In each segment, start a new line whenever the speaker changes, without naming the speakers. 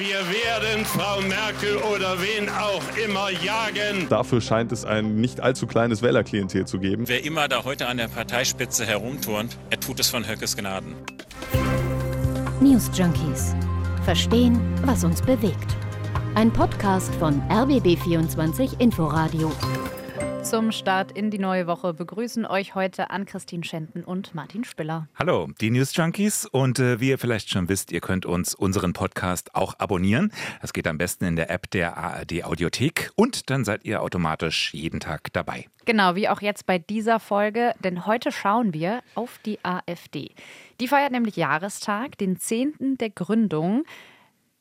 Wir werden Frau Merkel oder wen auch immer jagen.
Dafür scheint es ein nicht allzu kleines Wählerklientel zu geben.
Wer immer da heute an der Parteispitze herumturnt, er tut es von Höckes Gnaden.
News Junkies. Verstehen, was uns bewegt. Ein Podcast von RBB24 Inforadio.
Zum Start in die neue Woche begrüßen euch heute Ann-Christine Schenten und Martin Spiller.
Hallo, die News Junkies. Und äh, wie ihr vielleicht schon wisst, ihr könnt uns unseren Podcast auch abonnieren. Das geht am besten in der App der ARD Audiothek. Und dann seid ihr automatisch jeden Tag dabei.
Genau, wie auch jetzt bei dieser Folge, denn heute schauen wir auf die AfD. Die feiert nämlich Jahrestag, den 10. der Gründung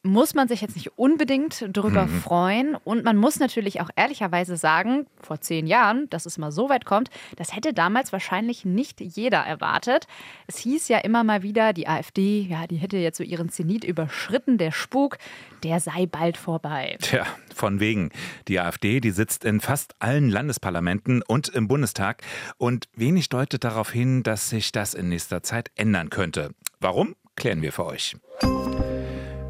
muss man sich jetzt nicht unbedingt darüber mhm. freuen. Und man muss natürlich auch ehrlicherweise sagen, vor zehn Jahren, dass es mal so weit kommt, das hätte damals wahrscheinlich nicht jeder erwartet. Es hieß ja immer mal wieder, die AfD, ja, die hätte jetzt so ihren Zenit überschritten, der Spuk, der sei bald vorbei.
Tja, von wegen. Die AfD, die sitzt in fast allen Landesparlamenten und im Bundestag. Und wenig deutet darauf hin, dass sich das in nächster Zeit ändern könnte. Warum? Klären wir für euch.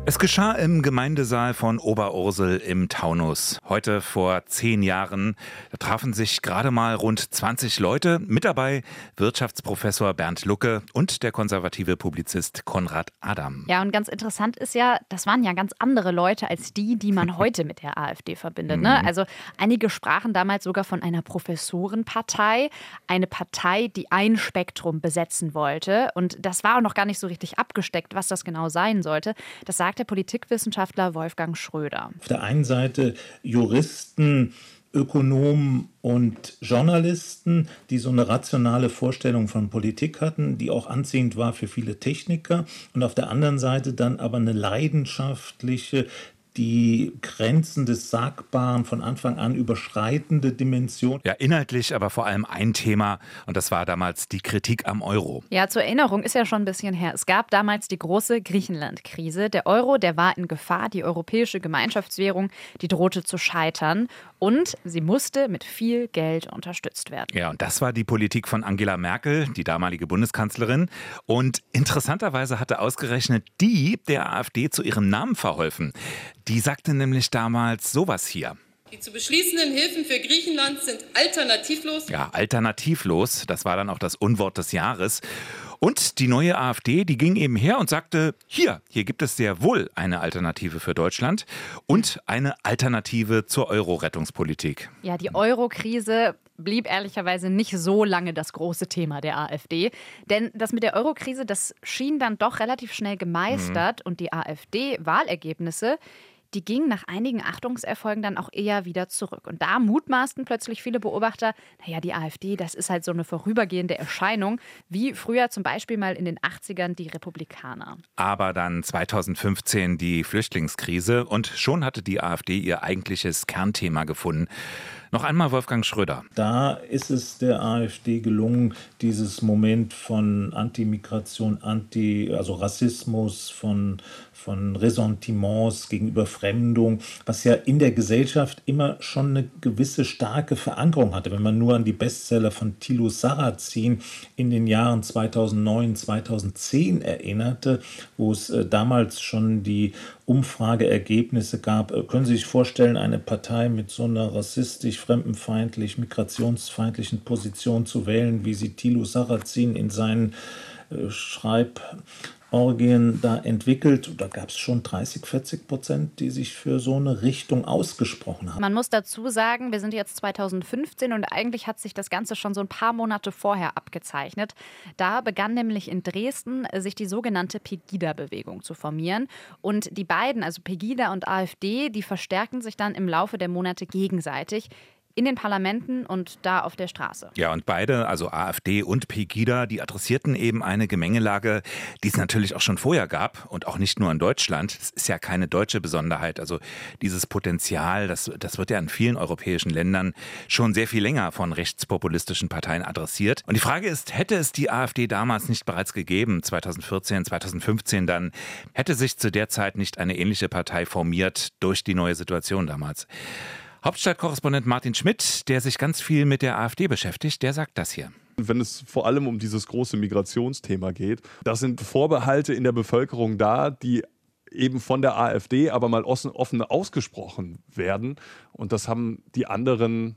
Es geschah im Gemeindesaal von Oberursel im Taunus. Heute vor zehn Jahren. Da trafen sich gerade mal rund 20 Leute. Mit dabei Wirtschaftsprofessor Bernd Lucke und der konservative Publizist Konrad Adam.
Ja, und ganz interessant ist ja, das waren ja ganz andere Leute als die, die man heute mit der AfD verbindet. Ne? Mhm. Also einige sprachen damals sogar von einer Professorenpartei. Eine Partei, die ein Spektrum besetzen wollte. Und das war auch noch gar nicht so richtig abgesteckt, was das genau sein sollte. Das sagt der Politikwissenschaftler Wolfgang Schröder.
Auf der einen Seite Juristen, Ökonomen und Journalisten, die so eine rationale Vorstellung von Politik hatten, die auch anziehend war für viele Techniker. Und auf der anderen Seite dann aber eine leidenschaftliche, die Grenzen des Sagbaren von Anfang an überschreitende Dimension.
Ja, inhaltlich aber vor allem ein Thema und das war damals die Kritik am Euro.
Ja, zur Erinnerung ist ja schon ein bisschen her. Es gab damals die große Griechenland-Krise. Der Euro, der war in Gefahr. Die europäische Gemeinschaftswährung, die drohte zu scheitern und sie musste mit viel Geld unterstützt werden.
Ja, und das war die Politik von Angela Merkel, die damalige Bundeskanzlerin. Und interessanterweise hatte ausgerechnet die der AfD zu ihrem Namen verholfen. Die sagte nämlich damals sowas hier.
Die zu beschließenden Hilfen für Griechenland sind alternativlos.
Ja, alternativlos, das war dann auch das Unwort des Jahres. Und die neue AfD, die ging eben her und sagte, hier, hier gibt es sehr wohl eine Alternative für Deutschland und eine Alternative zur Euro-Rettungspolitik.
Ja, die Euro-Krise blieb ehrlicherweise nicht so lange das große Thema der AfD. Denn das mit der Euro-Krise, das schien dann doch relativ schnell gemeistert mhm. und die AfD-Wahlergebnisse, die ging nach einigen Achtungserfolgen dann auch eher wieder zurück. Und da mutmaßten plötzlich viele Beobachter, naja, die AfD, das ist halt so eine vorübergehende Erscheinung, wie früher zum Beispiel mal in den 80ern die Republikaner.
Aber dann 2015 die Flüchtlingskrise und schon hatte die AfD ihr eigentliches Kernthema gefunden. Noch einmal Wolfgang Schröder.
Da ist es der AfD gelungen, dieses Moment von Antimigration, Anti, also Rassismus, von von Ressentiments gegenüber Fremdung, was ja in der Gesellschaft immer schon eine gewisse starke Verankerung hatte. Wenn man nur an die Bestseller von Thilo Sarrazin in den Jahren 2009, 2010 erinnerte, wo es äh, damals schon die Umfrageergebnisse gab. Äh, können Sie sich vorstellen, eine Partei mit so einer rassistisch, fremdenfeindlich, migrationsfeindlichen Position zu wählen, wie sie Thilo Sarrazin in seinen äh, Schreib Orgien da entwickelt. Da gab es schon 30, 40 Prozent, die sich für so eine Richtung ausgesprochen haben.
Man muss dazu sagen, wir sind jetzt 2015 und eigentlich hat sich das Ganze schon so ein paar Monate vorher abgezeichnet. Da begann nämlich in Dresden sich die sogenannte Pegida-Bewegung zu formieren. Und die beiden, also Pegida und AfD, die verstärken sich dann im Laufe der Monate gegenseitig in den Parlamenten und da auf der Straße.
Ja, und beide, also AfD und Pegida, die adressierten eben eine Gemengelage, die es natürlich auch schon vorher gab und auch nicht nur in Deutschland. Es ist ja keine deutsche Besonderheit. Also dieses Potenzial, das, das wird ja in vielen europäischen Ländern schon sehr viel länger von rechtspopulistischen Parteien adressiert. Und die Frage ist, hätte es die AfD damals nicht bereits gegeben, 2014, 2015 dann, hätte sich zu der Zeit nicht eine ähnliche Partei formiert durch die neue Situation damals? Hauptstadtkorrespondent Martin Schmidt, der sich ganz viel mit der AfD beschäftigt, der sagt das hier
wenn es vor allem um dieses große Migrationsthema geht. Da sind Vorbehalte in der Bevölkerung da, die eben von der AfD aber mal offen ausgesprochen werden. Und das haben die anderen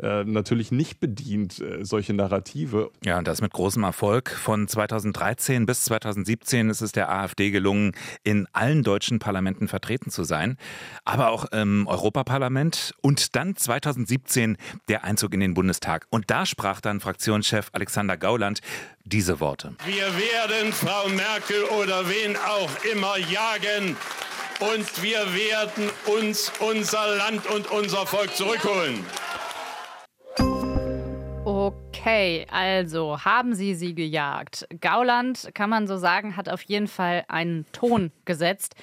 äh, natürlich nicht bedient, äh, solche Narrative.
Ja, und das mit großem Erfolg. Von 2013 bis 2017 ist es der AfD gelungen, in allen deutschen Parlamenten vertreten zu sein, aber auch im Europaparlament und dann 2017 der Einzug in den Bundestag. Und da sprach dann Fraktionschef Alexander Gauland diese Worte.
Wir werden Frau Merkel oder wen auch immer jagen und wir werden uns unser Land und unser Volk zurückholen.
Okay, also haben sie sie gejagt. Gauland, kann man so sagen, hat auf jeden Fall einen Ton gesetzt,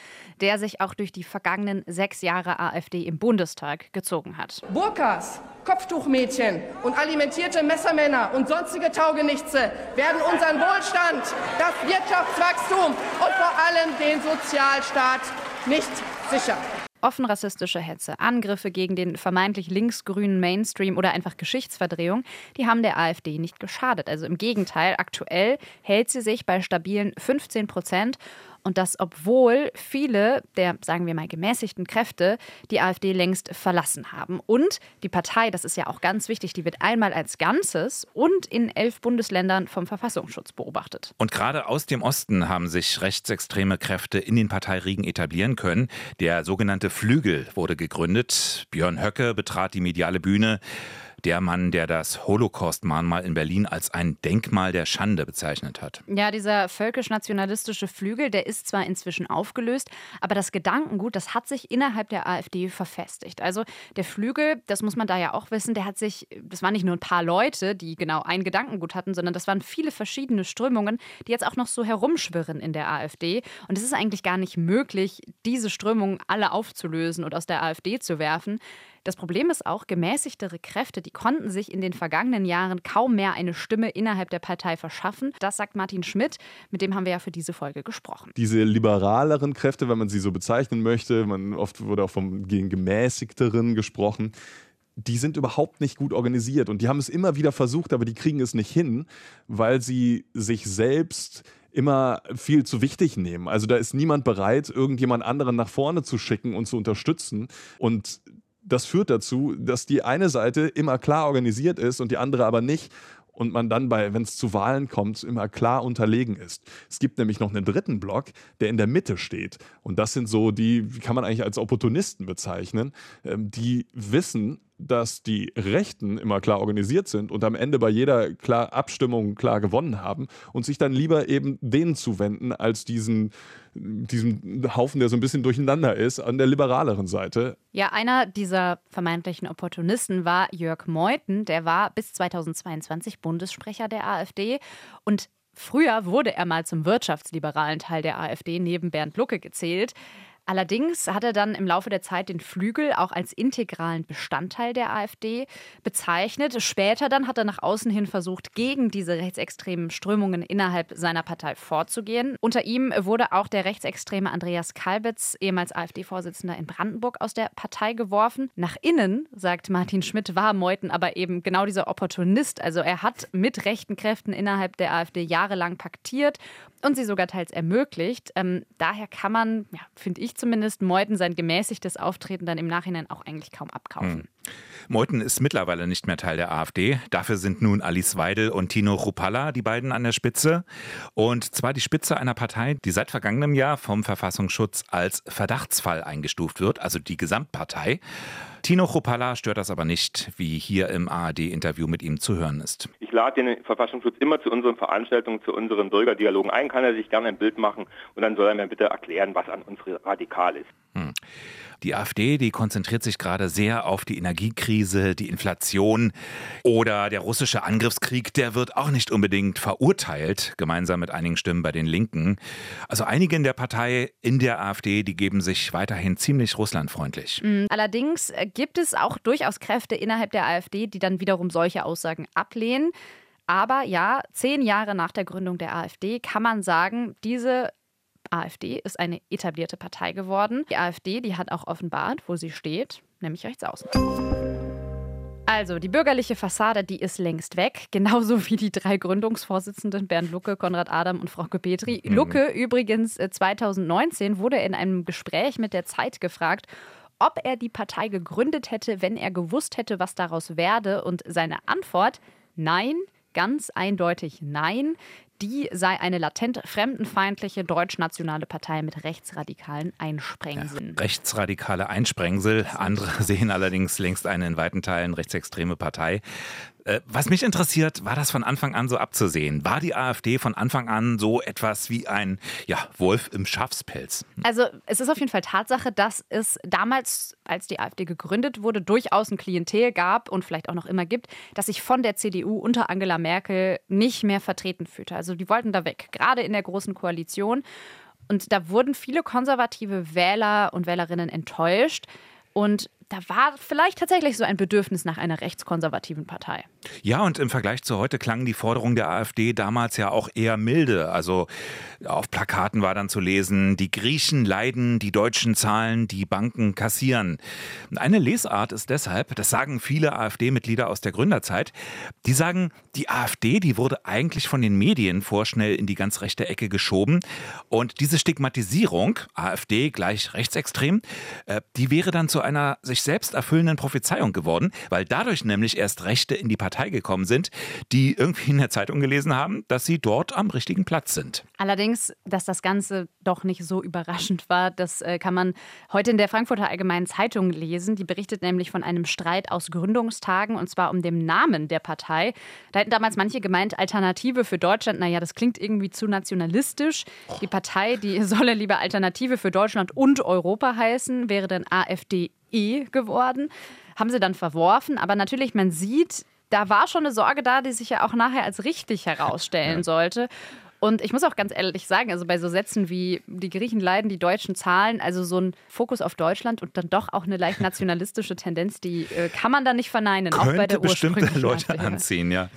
der sich auch durch die vergangenen sechs Jahre AfD im Bundestag gezogen hat.
Burkas, Kopftuchmädchen und alimentierte Messermänner und sonstige Taugenichtse werden unseren Wohlstand, das Wirtschaftswachstum und vor allem den Sozialstaat nicht sichern
offen rassistische Hetze, Angriffe gegen den vermeintlich linksgrünen Mainstream oder einfach Geschichtsverdrehung, die haben der AfD nicht geschadet. Also im Gegenteil, aktuell hält sie sich bei stabilen 15 Prozent und das, obwohl viele der, sagen wir mal, gemäßigten Kräfte die AfD längst verlassen haben. Und die Partei, das ist ja auch ganz wichtig, die wird einmal als Ganzes und in elf Bundesländern vom Verfassungsschutz beobachtet.
Und gerade aus dem Osten haben sich rechtsextreme Kräfte in den Parteiriegen etablieren können. Der sogenannte Flügel wurde gegründet. Björn Höcke betrat die mediale Bühne der Mann, der das Holocaust-Mahnmal in Berlin als ein Denkmal der Schande bezeichnet hat.
Ja, dieser völkisch-nationalistische Flügel, der ist zwar inzwischen aufgelöst, aber das Gedankengut, das hat sich innerhalb der AfD verfestigt. Also der Flügel, das muss man da ja auch wissen, der hat sich, das waren nicht nur ein paar Leute, die genau ein Gedankengut hatten, sondern das waren viele verschiedene Strömungen, die jetzt auch noch so herumschwirren in der AfD. Und es ist eigentlich gar nicht möglich, diese Strömungen alle aufzulösen und aus der AfD zu werfen. Das Problem ist auch, gemäßigtere Kräfte, die konnten sich in den vergangenen Jahren kaum mehr eine Stimme innerhalb der Partei verschaffen. Das sagt Martin Schmidt, mit dem haben wir ja für diese Folge gesprochen.
Diese liberaleren Kräfte, wenn man sie so bezeichnen möchte, man oft wurde auch vom gegen gemäßigteren gesprochen, die sind überhaupt nicht gut organisiert und die haben es immer wieder versucht, aber die kriegen es nicht hin, weil sie sich selbst immer viel zu wichtig nehmen. Also da ist niemand bereit, irgendjemand anderen nach vorne zu schicken und zu unterstützen. Und das führt dazu, dass die eine Seite immer klar organisiert ist und die andere aber nicht und man dann bei, wenn es zu Wahlen kommt, immer klar unterlegen ist. Es gibt nämlich noch einen dritten Block, der in der Mitte steht. Und das sind so die, wie kann man eigentlich als Opportunisten bezeichnen, ähm, die wissen, dass die Rechten immer klar organisiert sind und am Ende bei jeder klar Abstimmung klar gewonnen haben und sich dann lieber eben denen zuwenden als diesen, diesem Haufen, der so ein bisschen durcheinander ist, an der liberaleren Seite.
Ja, einer dieser vermeintlichen Opportunisten war Jörg Meuthen. Der war bis 2022 Bundessprecher der AfD und Früher wurde er mal zum wirtschaftsliberalen Teil der AfD neben Bernd Lucke gezählt. Allerdings hat er dann im Laufe der Zeit den Flügel auch als integralen Bestandteil der AfD bezeichnet. Später dann hat er nach außen hin versucht, gegen diese rechtsextremen Strömungen innerhalb seiner Partei vorzugehen. Unter ihm wurde auch der rechtsextreme Andreas Kalbitz, ehemals AfD-Vorsitzender in Brandenburg, aus der Partei geworfen. Nach innen, sagt Martin Schmidt, war Meuthen aber eben genau dieser Opportunist. Also er hat mit rechten Kräften innerhalb der AfD jahrelang paktiert und sie sogar teils ermöglicht. Ähm, daher kann man, ja, finde ich zumindest, Meuthen sein gemäßigtes Auftreten dann im Nachhinein auch eigentlich kaum abkaufen. Hm.
Meuthen ist mittlerweile nicht mehr Teil der AfD. Dafür sind nun Alice Weidel und Tino Rupalla die beiden an der Spitze. Und zwar die Spitze einer Partei, die seit vergangenem Jahr vom Verfassungsschutz als Verdachtsfall eingestuft wird, also die Gesamtpartei. Tino Chopalla stört das aber nicht, wie hier im ARD-Interview mit ihm zu hören ist.
Ich lade den Verfassungsschutz immer zu unseren Veranstaltungen, zu unseren Bürgerdialogen ein, kann er sich gerne ein Bild machen und dann soll er mir bitte erklären, was an uns radikal ist. Hm.
Die AfD, die konzentriert sich gerade sehr auf die Energiekrise, die Inflation oder der russische Angriffskrieg, der wird auch nicht unbedingt verurteilt, gemeinsam mit einigen Stimmen bei den Linken. Also einige in der Partei, in der AfD, die geben sich weiterhin ziemlich russlandfreundlich.
Mhm. Allerdings gibt es auch durchaus Kräfte innerhalb der AfD, die dann wiederum solche Aussagen ablehnen. Aber ja, zehn Jahre nach der Gründung der AfD kann man sagen, diese AfD ist eine etablierte Partei geworden. Die AfD, die hat auch offenbart, wo sie steht, nämlich rechts außen. Also, die bürgerliche Fassade, die ist längst weg. Genauso wie die drei Gründungsvorsitzenden Bernd Lucke, Konrad Adam und Frauke Petri. Mhm. Lucke übrigens 2019 äh, wurde in einem Gespräch mit der Zeit gefragt, ob er die Partei gegründet hätte, wenn er gewusst hätte, was daraus werde. Und seine Antwort, nein, ganz eindeutig nein die sei eine latent fremdenfeindliche deutschnationale Partei mit rechtsradikalen Einsprengseln.
Ja, rechtsradikale Einsprengsel. Andere sehen allerdings längst eine in weiten Teilen rechtsextreme Partei. Äh, was mich interessiert, war das von Anfang an so abzusehen? War die AfD von Anfang an so etwas wie ein ja, Wolf im Schafspelz?
Also es ist auf jeden Fall Tatsache, dass es damals, als die AfD gegründet wurde, durchaus ein Klientel gab und vielleicht auch noch immer gibt, das sich von der CDU unter Angela Merkel nicht mehr vertreten fühlte. Also die wollten da weg, gerade in der Großen Koalition. Und da wurden viele konservative Wähler und Wählerinnen enttäuscht. Und da war vielleicht tatsächlich so ein Bedürfnis nach einer rechtskonservativen Partei.
Ja, und im Vergleich zu heute klangen die Forderungen der AfD damals ja auch eher milde. Also auf Plakaten war dann zu lesen, die Griechen leiden, die Deutschen zahlen, die Banken kassieren. Eine Lesart ist deshalb, das sagen viele AfD-Mitglieder aus der Gründerzeit, die sagen, die AfD, die wurde eigentlich von den Medien vorschnell in die ganz rechte Ecke geschoben. Und diese Stigmatisierung, AfD gleich rechtsextrem, äh, die wäre dann zu einer sich sich selbst erfüllenden Prophezeiung geworden, weil dadurch nämlich erst Rechte in die Partei gekommen sind, die irgendwie in der Zeitung gelesen haben, dass sie dort am richtigen Platz sind.
Allerdings, dass das Ganze doch nicht so überraschend war, das äh, kann man heute in der Frankfurter Allgemeinen Zeitung lesen. Die berichtet nämlich von einem Streit aus Gründungstagen und zwar um den Namen der Partei. Da hätten damals manche gemeint, Alternative für Deutschland, naja, das klingt irgendwie zu nationalistisch. Die Partei, die solle lieber Alternative für Deutschland und Europa heißen, wäre dann AfD E geworden. Haben sie dann verworfen. Aber natürlich, man sieht, da war schon eine Sorge da, die sich ja auch nachher als richtig herausstellen ja. sollte. Und ich muss auch ganz ehrlich sagen, also bei so Sätzen wie die Griechen leiden, die Deutschen zahlen, also so ein Fokus auf Deutschland und dann doch auch eine leicht nationalistische Tendenz, die äh, kann man da nicht verneinen,
Könnte
auch bei der
bestimmte Leute anziehen, ja.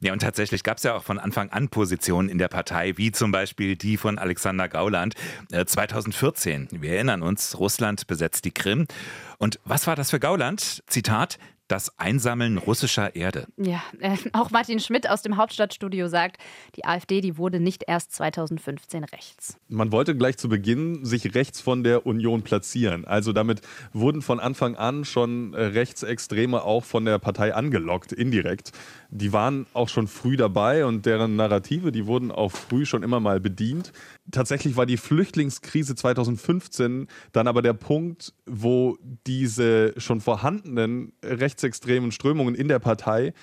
Ja, und tatsächlich gab es ja auch von Anfang an Positionen in der Partei, wie zum Beispiel die von Alexander Gauland äh, 2014. Wir erinnern uns, Russland besetzt die Krim. Und was war das für Gauland? Zitat, das Einsammeln russischer Erde.
Ja, äh, auch Martin Schmidt aus dem Hauptstadtstudio sagt, die AfD, die wurde nicht erst 2015 rechts.
Man wollte gleich zu Beginn sich rechts von der Union platzieren. Also damit wurden von Anfang an schon Rechtsextreme auch von der Partei angelockt, indirekt. Die waren auch schon früh dabei und deren Narrative, die wurden auch früh schon immer mal bedient. Tatsächlich war die Flüchtlingskrise 2015 dann aber der Punkt, wo diese schon vorhandenen rechtsextremen Strömungen in der Partei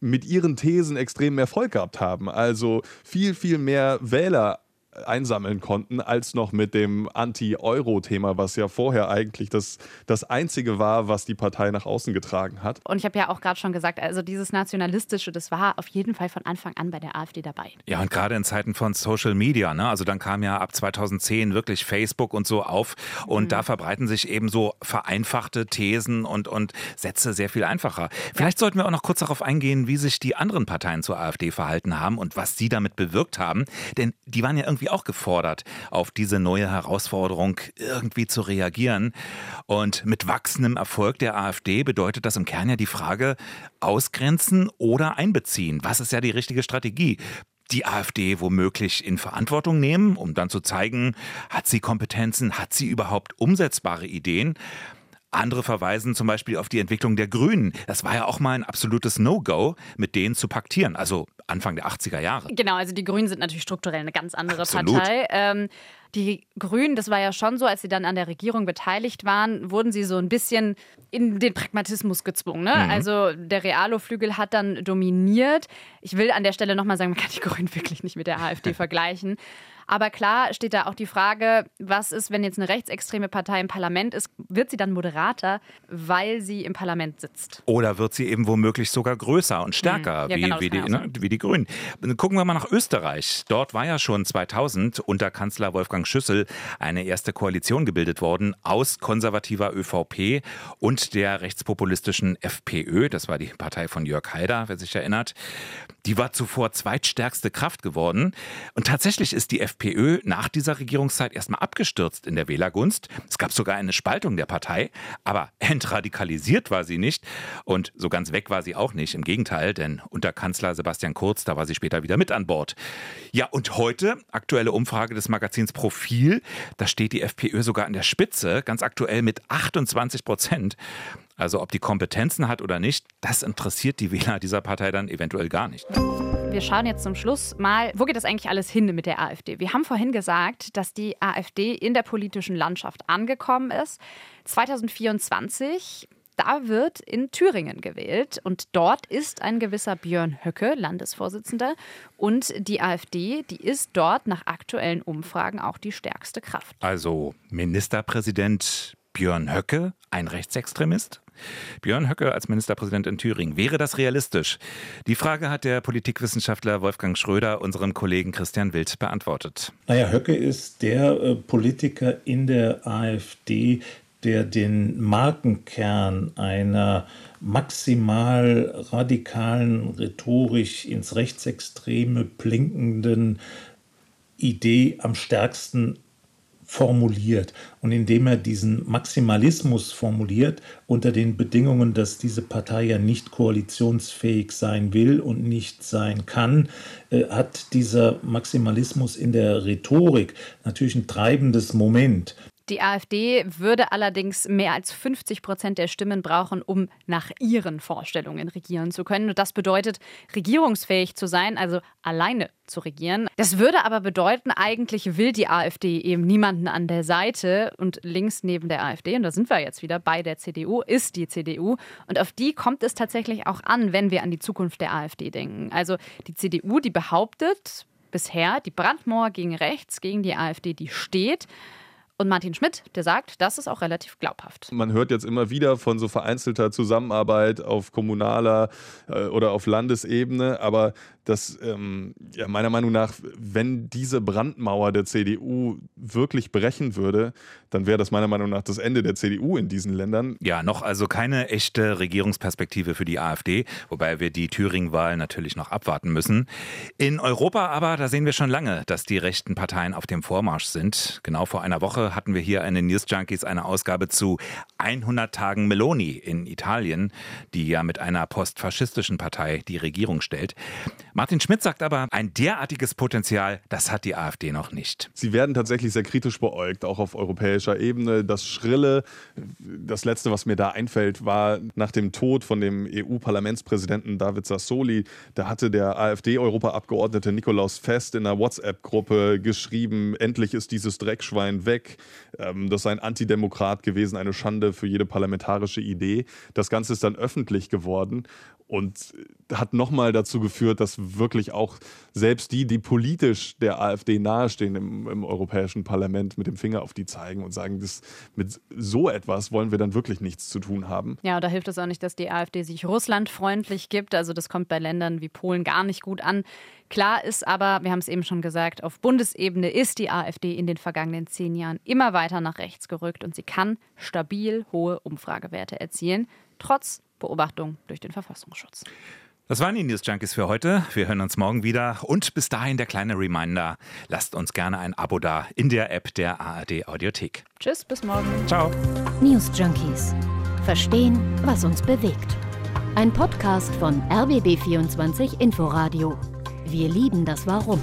mit ihren Thesen extrem Erfolg gehabt haben. Also viel, viel mehr Wähler einsammeln konnten, als noch mit dem Anti-Euro-Thema, was ja vorher eigentlich das, das Einzige war, was die Partei nach außen getragen hat.
Und ich habe ja auch gerade schon gesagt, also dieses Nationalistische, das war auf jeden Fall von Anfang an bei der AfD dabei.
Ja, und gerade in Zeiten von Social Media, ne? also dann kam ja ab 2010 wirklich Facebook und so auf und mhm. da verbreiten sich eben so vereinfachte Thesen und, und Sätze sehr viel einfacher. Vielleicht ja. sollten wir auch noch kurz darauf eingehen, wie sich die anderen Parteien zur AfD verhalten haben und was sie damit bewirkt haben, denn die waren ja irgendwie auch gefordert, auf diese neue Herausforderung irgendwie zu reagieren. Und mit wachsendem Erfolg der AfD bedeutet das im Kern ja die Frage, ausgrenzen oder einbeziehen. Was ist ja die richtige Strategie? die AfD womöglich in Verantwortung nehmen, um dann zu zeigen, hat sie Kompetenzen, hat sie überhaupt umsetzbare Ideen? Andere verweisen zum Beispiel auf die Entwicklung der Grünen. Das war ja auch mal ein absolutes No-Go, mit denen zu paktieren, also Anfang der 80er Jahre.
Genau, also die Grünen sind natürlich strukturell eine ganz andere Absolut. Partei. Ähm, die Grünen, das war ja schon so, als sie dann an der Regierung beteiligt waren, wurden sie so ein bisschen in den Pragmatismus gezwungen. Ne? Mhm. Also der Realo-Flügel hat dann dominiert. Ich will an der Stelle nochmal sagen, man kann die Grünen wirklich nicht mit der AfD vergleichen. Aber klar steht da auch die Frage, was ist, wenn jetzt eine rechtsextreme Partei im Parlament ist, wird sie dann moderater, weil sie im Parlament sitzt?
Oder wird sie eben womöglich sogar größer und stärker, mhm. ja, wie, genau, wie, die, ne, wie, die, die Grünen. Gucken wir mal nach Österreich. Dort war ja schon 2000 unter Kanzler Wolfgang Schüssel eine erste Koalition gebildet worden aus konservativer ÖVP und der rechtspopulistischen FPÖ. Das war die Partei von Jörg Haider, wer sich erinnert. Die war zuvor zweitstärkste Kraft geworden. Und tatsächlich ist die FPÖ nach dieser Regierungszeit erstmal abgestürzt in der Wählergunst. Es gab sogar eine Spaltung der Partei, aber entradikalisiert war sie nicht. Und so ganz weg war sie auch nicht. Im Gegenteil, denn unter Kanzler Sebastian Kurz, da war sie später wieder mit an Bord. Ja, und heute, aktuelle Umfrage des Magazins Profil, da steht die FPÖ sogar an der Spitze, ganz aktuell mit 28 Prozent. Also ob die Kompetenzen hat oder nicht, das interessiert die Wähler dieser Partei dann eventuell gar nicht.
Wir schauen jetzt zum Schluss mal, wo geht das eigentlich alles hin mit der AfD? Wir haben vorhin gesagt, dass die AfD in der politischen Landschaft angekommen ist. 2024 da wird in Thüringen gewählt und dort ist ein gewisser Björn Höcke Landesvorsitzender und die AfD, die ist dort nach aktuellen Umfragen auch die stärkste Kraft.
Also Ministerpräsident Björn Höcke, ein Rechtsextremist? Björn Höcke als Ministerpräsident in Thüringen. Wäre das realistisch? Die Frage hat der Politikwissenschaftler Wolfgang Schröder unserem Kollegen Christian Wild beantwortet.
Naja, Höcke ist der äh, Politiker in der AfD, der den Markenkern einer maximal radikalen, rhetorisch ins Rechtsextreme blinkenden Idee am stärksten formuliert. Und indem er diesen Maximalismus formuliert, unter den Bedingungen, dass diese Partei ja nicht koalitionsfähig sein will und nicht sein kann, äh, hat dieser Maximalismus in der Rhetorik natürlich ein treibendes Moment.
Die AfD würde allerdings mehr als 50 Prozent der Stimmen brauchen, um nach ihren Vorstellungen regieren zu können. Und das bedeutet, regierungsfähig zu sein, also alleine zu regieren. Das würde aber bedeuten, eigentlich will die AfD eben niemanden an der Seite und links neben der AfD, und da sind wir jetzt wieder bei der CDU, ist die CDU. Und auf die kommt es tatsächlich auch an, wenn wir an die Zukunft der AfD denken. Also die CDU, die behauptet bisher, die Brandmauer gegen rechts, gegen die AfD, die steht. Und Martin Schmidt, der sagt, das ist auch relativ glaubhaft.
Man hört jetzt immer wieder von so vereinzelter Zusammenarbeit auf kommunaler äh, oder auf Landesebene, aber das, ähm, ja, meiner Meinung nach, wenn diese Brandmauer der CDU wirklich brechen würde, dann wäre das meiner Meinung nach das Ende der CDU in diesen Ländern.
Ja, noch also keine echte Regierungsperspektive für die AfD, wobei wir die Thüringen-Wahl natürlich noch abwarten müssen. In Europa aber, da sehen wir schon lange, dass die rechten Parteien auf dem Vormarsch sind. Genau vor einer Woche hatten wir hier eine News Junkies eine Ausgabe zu 100 Tagen Meloni in Italien, die ja mit einer postfaschistischen Partei die Regierung stellt. Martin Schmidt sagt aber, ein derartiges Potenzial, das hat die AfD noch nicht.
Sie werden tatsächlich sehr kritisch beäugt, auch auf europäischer Ebene. Das Schrille, das Letzte, was mir da einfällt, war nach dem Tod von dem EU-Parlamentspräsidenten David Sassoli. Da hatte der AfD-Europaabgeordnete Nikolaus Fest in einer WhatsApp-Gruppe geschrieben, endlich ist dieses Dreckschwein weg. Ähm, das sei ein Antidemokrat gewesen, eine Schande für jede parlamentarische Idee. Das Ganze ist dann öffentlich geworden und hat nochmal dazu geführt, dass wirklich auch selbst die, die politisch der AfD nahestehen im, im, Europäischen Parlament, mit dem Finger auf die zeigen und sagen, das, mit so etwas wollen wir dann wirklich nichts zu tun haben.
Ja, da hilft es auch nicht, dass die AfD sich russlandfreundlich gibt. Also das kommt bei Ländern wie Polen gar nicht gut an. Klar ist aber, wir haben es eben schon gesagt, auf Bundesebene ist die AfD in den vergangenen zehn Jahren immer weiter nach rechts gerückt und sie kann stabil hohe Umfragewerte erzielen, trotz Beobachtung durch den Verfassungsschutz.
Das waren die News Junkies für heute. Wir hören uns morgen wieder. Und bis dahin der kleine Reminder: Lasst uns gerne ein Abo da in der App der ARD Audiothek.
Tschüss, bis morgen.
Ciao.
News Junkies. Verstehen, was uns bewegt. Ein Podcast von RBB24 Inforadio. Wir lieben das Warum.